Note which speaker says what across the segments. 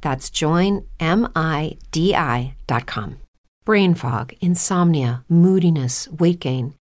Speaker 1: That's joinmidi.com. Brain fog, insomnia, moodiness, weight gain.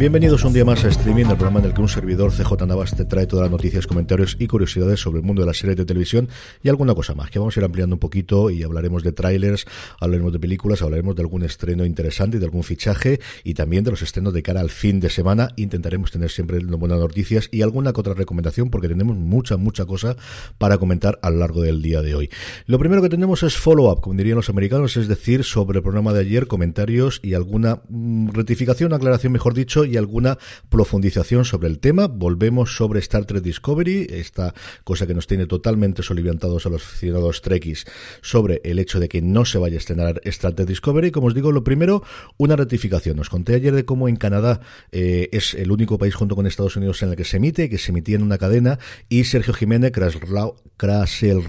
Speaker 2: Bienvenidos un día más a Streaming, el programa en el que un servidor CJ Navas te trae todas las noticias, comentarios y curiosidades sobre el mundo de las series de televisión y alguna cosa más, que vamos a ir ampliando un poquito y hablaremos de trailers, hablaremos de películas, hablaremos de algún estreno interesante y de algún fichaje y también de los estrenos de cara al fin de semana. Intentaremos tener siempre buenas noticias y alguna otra recomendación porque tenemos mucha, mucha cosa para comentar a lo largo del día de hoy. Lo primero que tenemos es follow-up, como dirían los americanos, es decir, sobre el programa de ayer, comentarios y alguna mm, rectificación, aclaración, mejor dicho, alguna profundización sobre el tema. Volvemos sobre Star Trek Discovery, esta cosa que nos tiene totalmente soliviantados a los aficionados Trekkies sobre el hecho de que no se vaya a estrenar Star Trek Discovery. Como os digo, lo primero, una rectificación. Os conté ayer de cómo en Canadá eh, es el único país junto con Estados Unidos en el que se emite, que se emitía en una cadena, y Sergio Jiménez,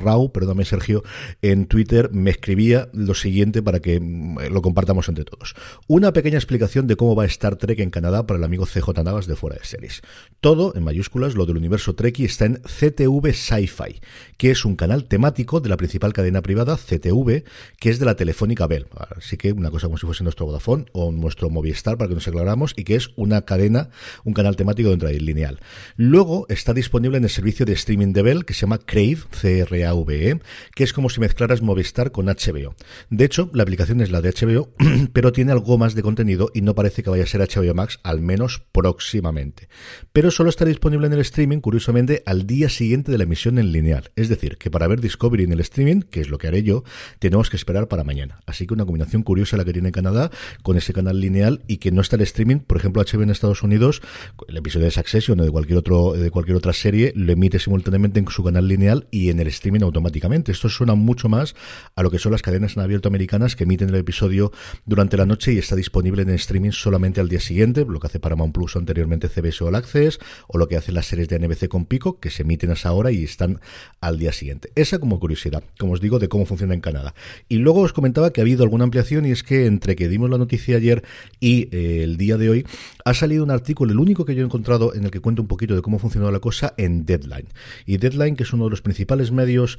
Speaker 2: Rau, perdóname Sergio, en Twitter me escribía lo siguiente para que mm, lo compartamos entre todos. Una pequeña explicación de cómo va Star Trek en Canadá para el amigo CJ Navas de Fuera de Series. Todo, en mayúsculas, lo del universo Trekkie está en CTV Sci-Fi, que es un canal temático de la principal cadena privada, CTV, que es de la Telefónica Bell. Así que una cosa como si fuese nuestro Vodafone o nuestro Movistar, para que nos aclaramos, y que es una cadena, un canal temático dentro de lineal. Luego está disponible en el servicio de streaming de Bell, que se llama Crave, C-R-A-V-E, que es como si mezclaras Movistar con HBO. De hecho, la aplicación es la de HBO, pero tiene algo más de contenido y no parece que vaya a ser HBO Max, al menos próximamente. Pero solo está disponible en el streaming, curiosamente, al día siguiente de la emisión en lineal. Es decir, que para ver Discovery en el streaming, que es lo que haré yo, tenemos que esperar para mañana. Así que una combinación curiosa la que tiene Canadá con ese canal lineal y que no está el streaming, por ejemplo, HBO en Estados Unidos, el episodio de Succession o de cualquier otro de cualquier otra serie lo emite simultáneamente en su canal lineal y en el streaming automáticamente. Esto suena mucho más a lo que son las cadenas en abierto americanas que emiten el episodio durante la noche y está disponible en streaming solamente al día siguiente, lo que hace Paramount Plus anteriormente CBS All Access, o lo que hacen las series de NBC con Pico, que se emiten a esa hora y están al día siguiente. Esa como curiosidad, como os digo, de cómo funciona en Canadá. Y luego os comentaba que ha habido alguna ampliación y es que entre que dimos la noticia ayer y eh, el día de hoy, ha salido un artículo, el único que yo he encontrado en el que cuento un poquito de cómo funcionó la cosa en Deadline. Y Deadline, que es uno de los principales medios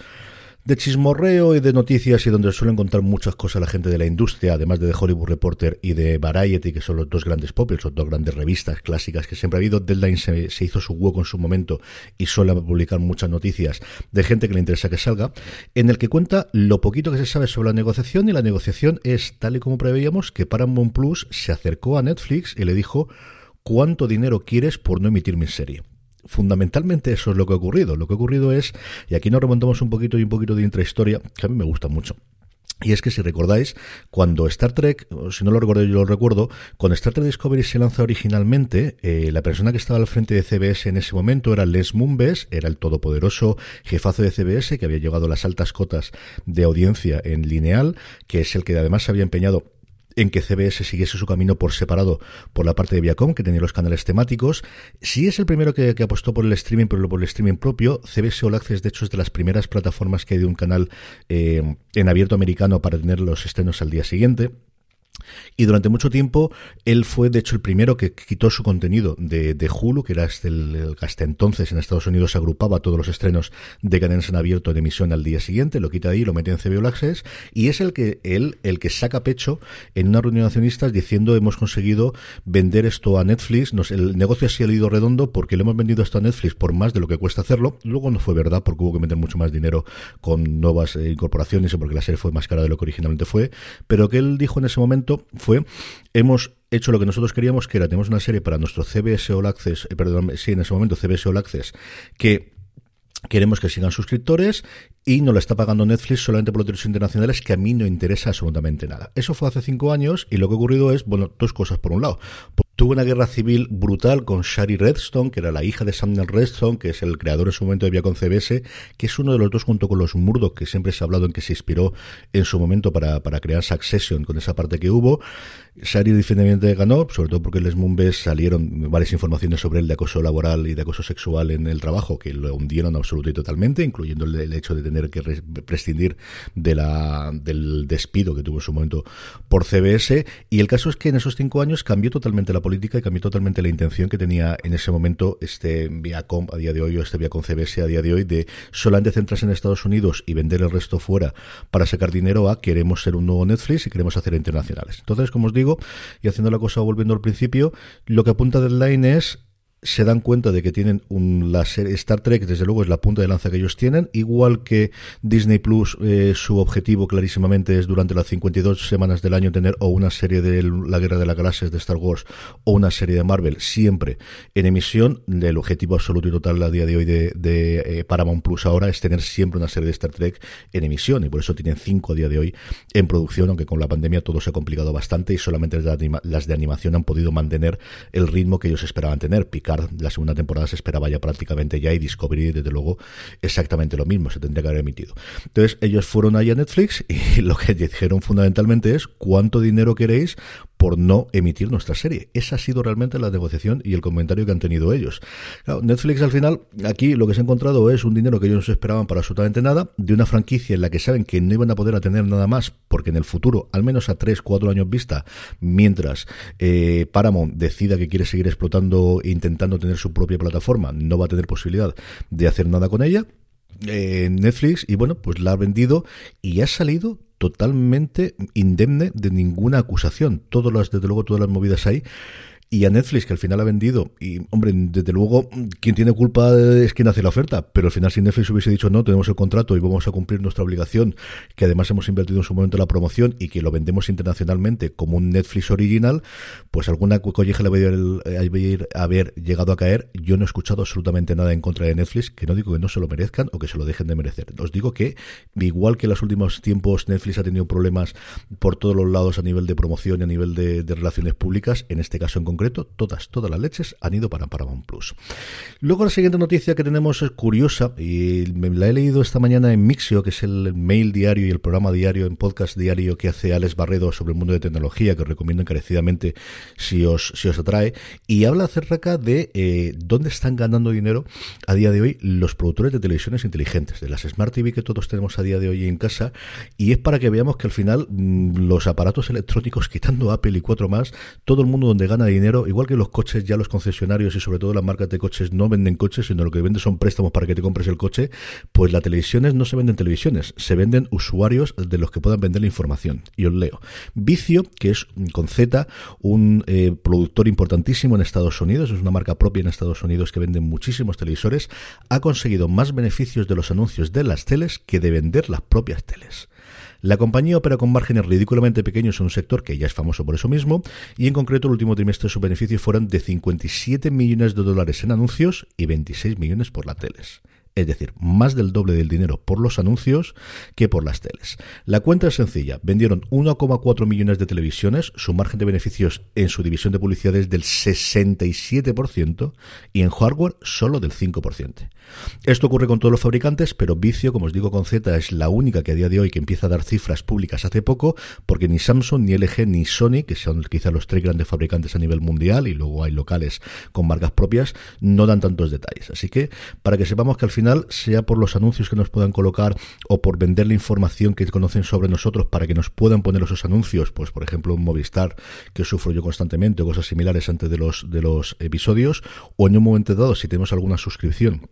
Speaker 2: de chismorreo y de noticias y donde suelen contar muchas cosas la gente de la industria, además de The Hollywood Reporter y de Variety, que son los dos grandes pop, son dos grandes revistas clásicas que siempre ha habido. Deadline se, se, hizo su hueco en su momento y suele publicar muchas noticias de gente que le interesa que salga, en el que cuenta lo poquito que se sabe sobre la negociación y la negociación es, tal y como preveíamos, que Paramount Plus se acercó a Netflix y le dijo ¿cuánto dinero quieres por no emitir mi serie? Fundamentalmente eso es lo que ha ocurrido. Lo que ha ocurrido es, y aquí nos remontamos un poquito y un poquito de intrahistoria, que a mí me gusta mucho. Y es que si recordáis, cuando Star Trek, si no lo recuerdo yo lo recuerdo, cuando Star Trek Discovery se lanza originalmente, eh, la persona que estaba al frente de CBS en ese momento era Les Mumbes, era el todopoderoso jefazo de CBS que había llegado a las altas cotas de audiencia en lineal, que es el que además se había empeñado en que CBS siguiese su camino por separado por la parte de Viacom, que tenía los canales temáticos. Sí es el primero que, apostó por el streaming, pero por el streaming propio. CBS All de hecho, es de las primeras plataformas que hay de un canal eh, en abierto americano para tener los estrenos al día siguiente. Y durante mucho tiempo él fue, de hecho, el primero que quitó su contenido de, Hulu, que era este, el, hasta entonces en Estados Unidos agrupaba todos los estrenos de cadenas en abierto en emisión al día siguiente, lo quita ahí lo mete en CBO All Access, y es el que él, el que saca pecho en una reunión de accionistas diciendo hemos conseguido vender esto a Netflix, el negocio ha sido redondo porque le hemos vendido esto a Netflix por más de lo que cuesta hacerlo, luego no fue verdad porque hubo que meter mucho más dinero con nuevas eh, incorporaciones y porque la serie fue más cara de lo que originalmente fue, pero que él dijo en ese momento fue, hemos hecho lo que nosotros queríamos, que era, tenemos una serie para nuestro CBS All Access, eh, perdón, sí, en ese momento CBS All Access, que queremos que sigan suscriptores y no la está pagando Netflix solamente por los derechos internacionales que a mí no interesa absolutamente nada. Eso fue hace cinco años y lo que ha ocurrido es, bueno, dos cosas por un lado. Tuvo una guerra civil brutal con Shari Redstone, que era la hija de Samuel Redstone, que es el creador en su momento de Viacom CBS, que es uno de los dos junto con los Murdoch, que siempre se ha hablado en que se inspiró en su momento para, para crear Succession con esa parte que hubo. Shari definitivamente ganó, sobre todo porque Les Mumbes salieron varias informaciones sobre el de acoso laboral y de acoso sexual en el trabajo, que lo hundieron absolutamente y totalmente, incluyendo el, hecho de tener que prescindir de la, del despido que tuvo en su momento por CBS. Y el caso es que en esos cinco años cambió totalmente la política y cambió totalmente la intención que tenía en ese momento este Viacom a día de hoy o este Viacom CBS a día de hoy de solamente centrarse en Estados Unidos y vender el resto fuera para sacar dinero a queremos ser un nuevo Netflix y queremos hacer internacionales. Entonces, como os digo, y haciendo la cosa volviendo al principio, lo que apunta Deadline es se dan cuenta de que tienen un la serie Star Trek desde luego es la punta de lanza que ellos tienen igual que Disney Plus eh, su objetivo clarísimamente es durante las 52 semanas del año tener o una serie de la guerra de las galaxias de Star Wars o una serie de Marvel siempre en emisión. El objetivo absoluto y total a día de hoy de, eh, Paramount Plus ahora es tener siempre una serie de Star Trek en emisión y por eso tienen cinco a día de hoy en producción aunque con la pandemia todo se ha complicado bastante y solamente las de, animación han podido mantener el ritmo que ellos esperaban tener la segunda temporada se esperaba ya prácticamente ya y Discovery, desde luego, exactamente lo mismo, se tendría que haber emitido. Entonces, ellos fueron ahí a Netflix y lo que dijeron fundamentalmente es cuánto dinero queréis por no emitir nuestra serie. Esa ha sido realmente la negociación y el comentario que han tenido ellos. Netflix al final, aquí lo que se ha encontrado es un dinero que ellos no se esperaban para absolutamente nada, de una franquicia en la que saben que no iban a poder tener nada más, porque en el futuro, al menos a 3, 4 años vista, mientras eh, Paramount decida que quiere seguir explotando e intentando tener su propia plataforma, no va a tener posibilidad de hacer nada con ella. Eh, Netflix y bueno, pues la ha vendido y ha salido totalmente indemne de ninguna acusación. Todas las, desde luego, todas las movidas ahí y a Netflix, que al final ha vendido. Y, hombre, desde luego, quien tiene culpa es quien hace la oferta. Pero al final, si Netflix hubiese dicho no, tenemos el contrato y vamos a cumplir nuestra obligación, que además hemos invertido en su momento en la promoción y que lo vendemos internacionalmente como un Netflix original, pues alguna colleja le va a haber llegado a caer. Yo no he escuchado absolutamente nada en contra de Netflix, que no digo que no se lo merezcan o que se lo dejen de merecer. Os digo que, igual que en los últimos tiempos Netflix ha tenido problemas por todos los lados a nivel de promoción y a nivel de relaciones públicas, en este caso en concreto, todas, todas las leches han ido para Paramount Plus. Luego la siguiente noticia que tenemos es curiosa y la he leído esta mañana en Mixio, que es el mail diario y el programa diario en podcast diario que hace Alex Barredo sobre el mundo de tecnología, que os recomiendo encarecidamente si os, si os atrae, y habla acerca de eh, dónde están ganando dinero a día de hoy los productores de televisiones inteligentes, de las Smart TV que todos tenemos a día de hoy en casa, y es para que veamos que al final mm, los aparatos electrónicos, quitando Apple y cuatro más, todo el mundo donde gana dinero igual que los coches, ya los concesionarios y sobre todo las marcas de coches no venden coches, sino lo que venden son préstamos para que te compres el coche, pues las televisiones no se venden televisiones, se venden usuarios de los que puedan vender la información. Y os leo. Vicio, que es con Z, un eh, productor importantísimo en Estados Unidos, es una marca propia en Estados Unidos que vende muchísimos televisores, ha conseguido más beneficios de los anuncios de las teles que de vender las propias teles. La compañía opera con márgenes ridículamente pequeños en un sector que ya es famoso por eso mismo, y en concreto el último trimestre sus beneficios fueron de 57 millones de dólares en anuncios y 26 millones por la teles. Es decir, más del doble del dinero por los anuncios que por las teles. La cuenta es sencilla, vendieron 1,4 millones de televisiones, su margen de beneficios en su división de publicidad es del 67% y en hardware solo del 5%. Esto ocurre con todos los fabricantes, pero Vicio, como os digo con Z, es la única que a día de hoy que empieza a dar cifras públicas hace poco, porque ni Samsung, ni LG, ni Sony, que son quizá los tres grandes fabricantes a nivel mundial, y luego hay locales con marcas propias, no dan tantos detalles. Así que, para que sepamos que al final, sea por los anuncios que nos puedan colocar o por vender la información que conocen sobre nosotros para que nos puedan poner esos anuncios, pues por ejemplo un Movistar que sufro yo constantemente o cosas similares antes de los, de los episodios, o en un momento dado si tenemos alguna suscripción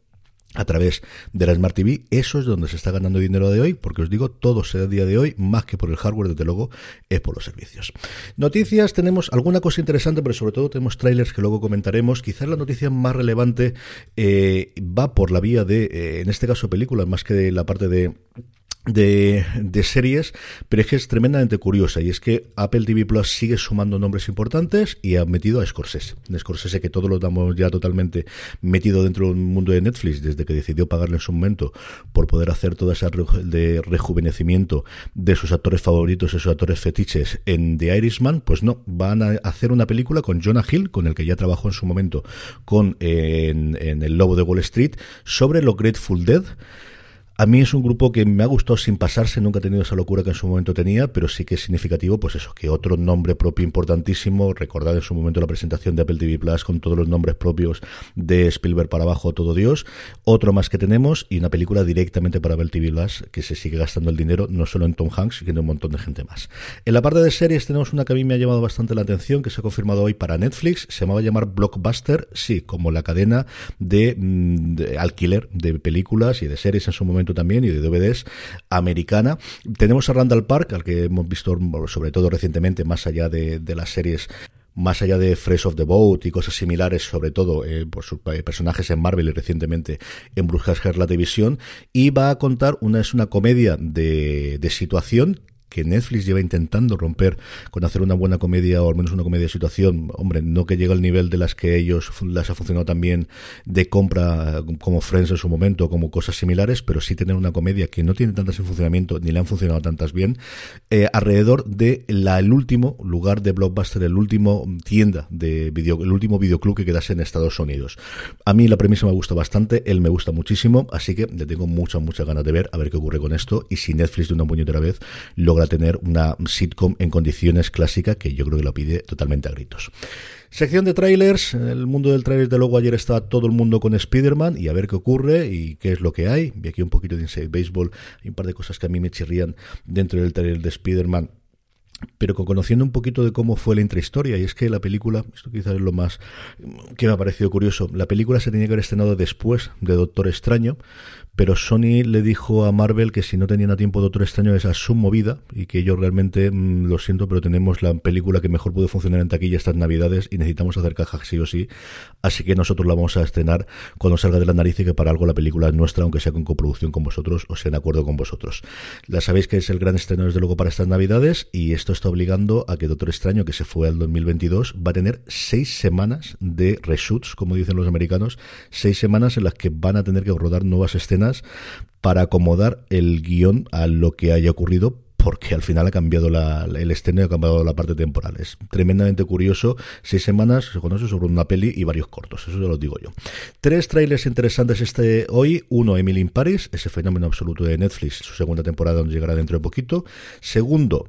Speaker 2: a través de la Smart TV. Eso es donde se está ganando dinero de hoy, porque os digo, todo se da día de hoy, más que por el hardware, desde luego, es por los servicios. Noticias, tenemos alguna cosa interesante, pero sobre todo tenemos trailers que luego comentaremos. Quizás la noticia más relevante eh, va por la vía de, eh, en este caso, películas, más que de la parte de de, de, series, pero es que es tremendamente curiosa y es que Apple TV Plus sigue sumando nombres importantes y ha metido a Scorsese. Scorsese que todos lo damos ya totalmente metido dentro del mundo de Netflix desde que decidió pagarle en su momento por poder hacer todo ese de rejuvenecimiento de sus actores favoritos, esos actores fetiches en The Irishman, pues no, van a hacer una película con Jonah Hill, con el que ya trabajó en su momento con en, en El Lobo de Wall Street, sobre lo Grateful Dead. A mí es un grupo que me ha gustado sin pasarse, nunca he tenido esa locura que en su momento tenía, pero sí que es significativo, pues eso, que otro nombre propio importantísimo, recordad en su momento la presentación de Apple TV Plus con todos los nombres propios de Spielberg para abajo, todo Dios, otro más que tenemos y una película directamente para Apple TV Plus que se sigue gastando el dinero, no solo en Tom Hanks, sino en un montón de gente más. En la parte de series tenemos una que a mí me ha llamado bastante la atención, que se ha confirmado hoy para Netflix, se llamaba llamar Blockbuster, sí, como la cadena de, mm, de alquiler de películas y de series en su momento también y de DVDs americana. Tenemos a Randall Park, al que hemos visto sobre todo recientemente, más allá de, las series más allá de Fresh of the Boat y cosas similares, sobre todo eh, por sus eh, personajes en Marvel y recientemente en Brujas la División, y va a contar una es una comedia de, de situación que Netflix lleva intentando romper con hacer una buena comedia o al menos una comedia de situación, hombre, no que llegue al nivel de las que ellos las ha funcionado también de compra como Friends en su momento, como cosas similares, pero sí tener una comedia que no tiene tantas en funcionamiento ni le han funcionado tantas bien, eh, alrededor de la, el último lugar de Blockbuster, el último tienda de video, el último videoclub que quedase en Estados Unidos. A mí la premisa me gusta bastante, él me gusta muchísimo, así que le tengo muchas, muchas ganas de ver, a ver qué ocurre con esto y si Netflix de una puñetera vez logra a tener una sitcom en condiciones clásicas que yo creo que lo pide totalmente a gritos. Sección de trailers. En el mundo del trailer, de luego, ayer estaba todo el mundo con Spider-Man y a ver qué ocurre y qué es lo que hay. Vi aquí un poquito de Baseball y un par de cosas que a mí me chirrían dentro del trailer de Spider-Man pero conociendo un poquito de cómo fue la intrahistoria, y es que la película, esto quizás es lo más que me ha parecido curioso, la película se tenía que haber estrenado después de Doctor Extraño, pero Sony le dijo a Marvel que si no tenían a tiempo Doctor Extraño esa su movida y que yo realmente mm, lo siento, pero tenemos la película que mejor puede funcionar en taquilla estas navidades y necesitamos hacer caja sí o sí, así que nosotros la vamos a estrenar cuando salga de la nariz y que para algo la película es nuestra, aunque sea con coproducción con vosotros o sea en acuerdo con vosotros. La sabéis que es el gran estreno desde luego para estas navidades y esto está obligando a que Doctor Extraño, que se fue al 2022, va a tener seis semanas de reshoots, como dicen los americanos, seis semanas en las que van a tener que rodar nuevas escenas para acomodar el guion a lo que haya ocurrido porque al final ha cambiado el estreno ha cambiado la parte temporal. Es tremendamente curioso. Seis semanas se conoce sobre una peli y varios cortos, eso ya lo digo yo. Tres trailers interesantes este hoy. Uno, Emily in Paris, ese fenómeno absoluto de Netflix, su segunda temporada donde llegará dentro de poquito. Segundo,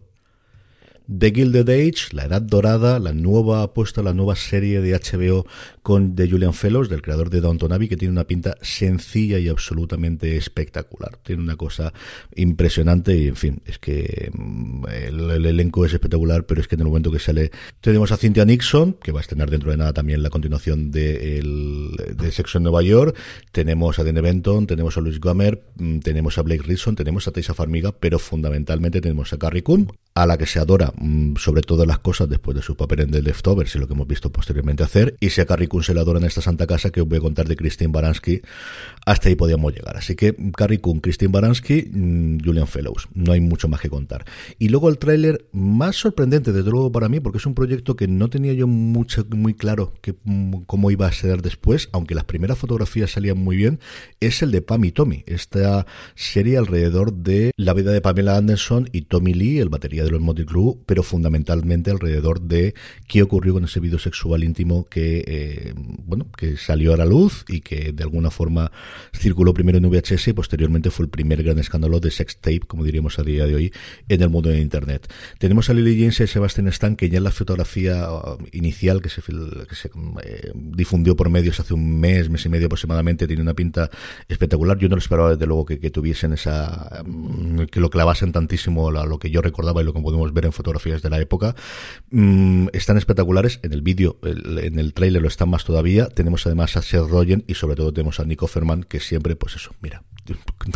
Speaker 2: The Gilded Age, La Edad Dorada, la nueva apuesta, la nueva serie de HBO con de Julian Fellows, del creador de Downton Abbey, que tiene una pinta sencilla y absolutamente espectacular. Tiene una cosa impresionante y, en fin, es que mm, el, elenco es espectacular, pero es que en el momento que sale tenemos a Cynthia Nixon, que va a estrenar dentro de nada también la continuación de, el, de Sexo en Nueva York, tenemos a Dene Benton, tenemos a Luis Gamer, mm, tenemos a Blake Rilson, tenemos a Tessa Farmiga, pero fundamentalmente tenemos a Carrie Coon, a la que se adora sobre todas las cosas después de su papel en The Leftovers y lo que hemos visto posteriormente hacer, y si a Carrie Coon en esta santa casa que os voy a contar de Christine Baranski, hasta ahí podíamos llegar. Así que Carrie Coon, Christine Baranski, mm, Julian Fellows, no hay mucho más que contar. Y luego el tráiler más sorprendente, desde luego para mí, porque es un proyecto que no tenía yo mucho, muy claro que, mm, cómo iba a ser después, aunque las primeras fotografías salían muy bien, es el de Pam y Tommy, esta serie alrededor de la vida de Pamela Anderson y Tommy Lee, el batería de los Motley pero fundamentalmente alrededor de qué ocurrió con ese video sexual íntimo que, eh, bueno, que salió a la luz y que de alguna forma circuló primero en VHS y posteriormente fue el primer gran escándalo de sex tape, como diríamos a día de hoy, en el mundo de Internet. Tenemos a Lily James y Sebastian Stan, que ya en la fotografía uh, inicial que se, que se eh, difundió por medios hace un mes, mes y medio aproximadamente, tiene una pinta espectacular. Yo no lo esperaba desde luego que, tuviesen esa, mm, que lo clavasen tantísimo a lo que yo recordaba y lo que podemos ver en de la época. Mm, están espectaculares. En el vídeo, en el tráiler lo están más todavía. Tenemos además a Seth Rogen y sobre todo tenemos a Nico Ferman, que siempre, pues eso, mira,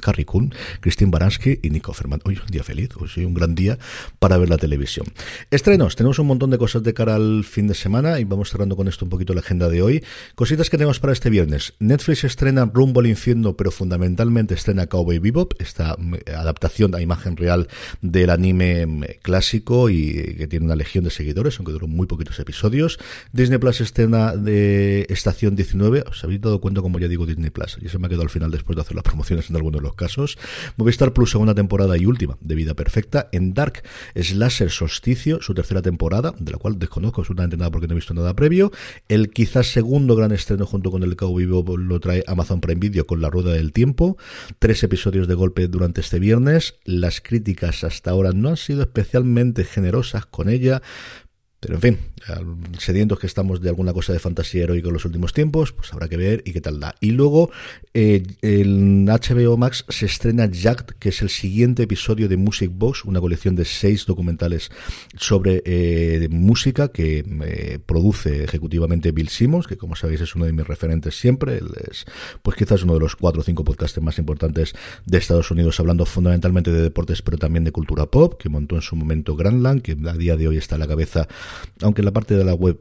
Speaker 2: Carrie Coon, Christine Baranski y Nico Ferman. Hoy un día feliz, hoy es un gran día para ver la televisión. Estrenos, tenemos un montón de cosas de cara al fin de semana y vamos cerrando con esto un poquito la agenda de hoy. Cositas que tenemos para este viernes. Netflix estrena Rumbo al Infierno, pero fundamentalmente estrena Cowboy Bebop, esta mm, adaptación a imagen real del anime mm, clásico y que tiene una legión de seguidores, aunque duró muy poquitos episodios. Disney Plus estrena de Estación 19. ¿Os habéis dado cuenta como ya digo Disney Plus? Y se me ha quedado al final después de hacer la promoción en algunos de los casos. Movistar Plus, segunda temporada y última de Vida Perfecta. En Dark, Slasher Solsticio, su tercera temporada, de la cual desconozco absolutamente nada porque no he visto nada previo. El quizás segundo gran estreno junto con el Cowboy Vivo lo trae Amazon Prime Video con La Rueda del Tiempo. Tres episodios de golpe durante este viernes. Las críticas hasta ahora no han sido especialmente generosas con ella. Pero en fin, sedientos que estamos de alguna cosa de fantasía heroica en los últimos tiempos, pues habrá que ver y qué tal da. Y luego eh, HBO Max se estrena Jack, que es el siguiente episodio de Music Box, una colección de seis documentales sobre eh, música que eh, produce ejecutivamente Bill Simmons, que como sabéis es uno de mis referentes siempre. es, pues quizás uno de los cuatro o cinco podcasts más importantes de Estados Unidos, hablando fundamentalmente de deportes, pero también de cultura pop, que montó en su momento Grandland, que a día de hoy está a la cabeza, aunque la parte de la web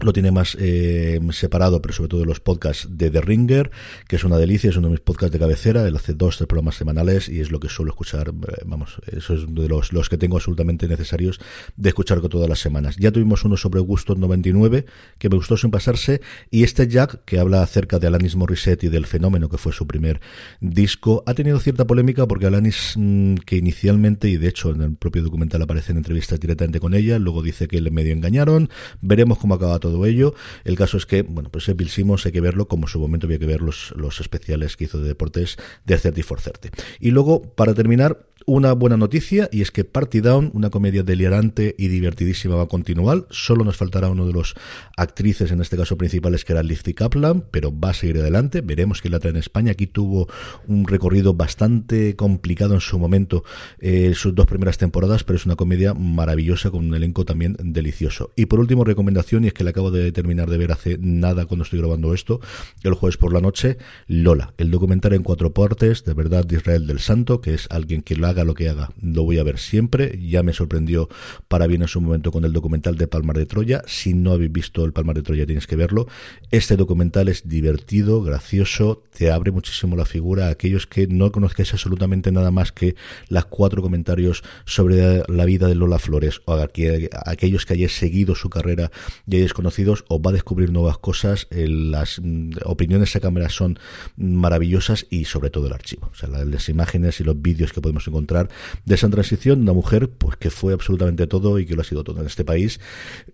Speaker 2: lo tiene más eh, separado, pero sobre todo los podcasts de The Ringer, que es una delicia, es uno de mis podcasts de cabecera, él hace dos, tres programas semanales y es lo que suelo escuchar, eh, vamos, eso es de los, los que tengo absolutamente necesarios de escuchar todas las semanas. Ya tuvimos uno sobre Gustos 99, que me gustó sin pasarse, y este Jack, que habla acerca de Alanis Morissette y del fenómeno que fue su primer disco, ha tenido cierta polémica porque Alanis, mm, que inicialmente, y de hecho en el propio documental aparecen entrevistas directamente con ella, luego dice que le medio engañaron, veremos cómo acaba todo ello. El caso es que, bueno, pues Bill Simmons hay que verlo como en su momento había que ver los, los especiales que hizo de deportes de 30 for 30. Y luego, para terminar, una buena noticia y es que Party Down, una comedia delirante y divertidísima, va a continuar. Solo nos faltará uno de los actrices, en este caso principales, que era Lizzie Kaplan, pero va a seguir adelante. Veremos que la trae en España. Aquí tuvo un recorrido bastante complicado en su momento, eh, sus dos primeras temporadas, pero es una comedia maravillosa con un elenco también delicioso. Y por último, recomendación, y es que la acabo de terminar de ver hace nada cuando estoy grabando esto, el jueves por la noche, Lola, el documental en cuatro partes, de verdad, de Israel del Santo, que es alguien que lo lo que haga, lo voy a ver siempre. Ya me sorprendió para bien en su momento con el documental de Palmar de Troya. Si no habéis visto el Palmar de Troya, tienes que verlo. Este documental es divertido, gracioso, te abre muchísimo la figura a aquellos que no conozcáis absolutamente nada más que las cuatro comentarios sobre la vida de Lola Flores o aquellos que hayáis seguido su carrera y hayáis conocidos, os va a descubrir nuevas cosas. Las mm, opiniones a cámara son maravillosas y sobre todo el archivo. O sea, las imágenes y los vídeos que podemos encontrar de esa transición, una mujer pues que fue absolutamente todo y que lo ha sido todo en este país,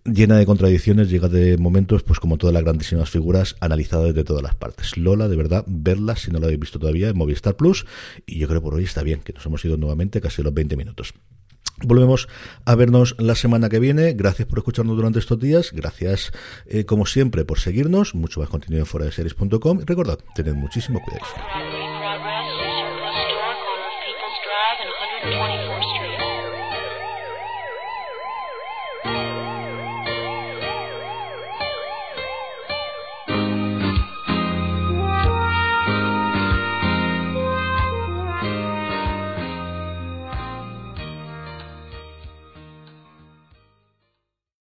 Speaker 2: llena de contradicciones, llega de momentos pues como todas las grandísimas figuras analizadas desde todas las partes. Lola, de verdad, verla si no la habéis visto todavía en Movistar Plus y yo creo por hoy está bien, que nos hemos ido nuevamente casi los 20 minutos. Volvemos a vernos la semana que viene. Gracias por escucharnos durante estos días. Gracias, eh, como siempre, por seguirnos. Mucho más contenido en fuera. Y recordad, tened muchísimo cuidado.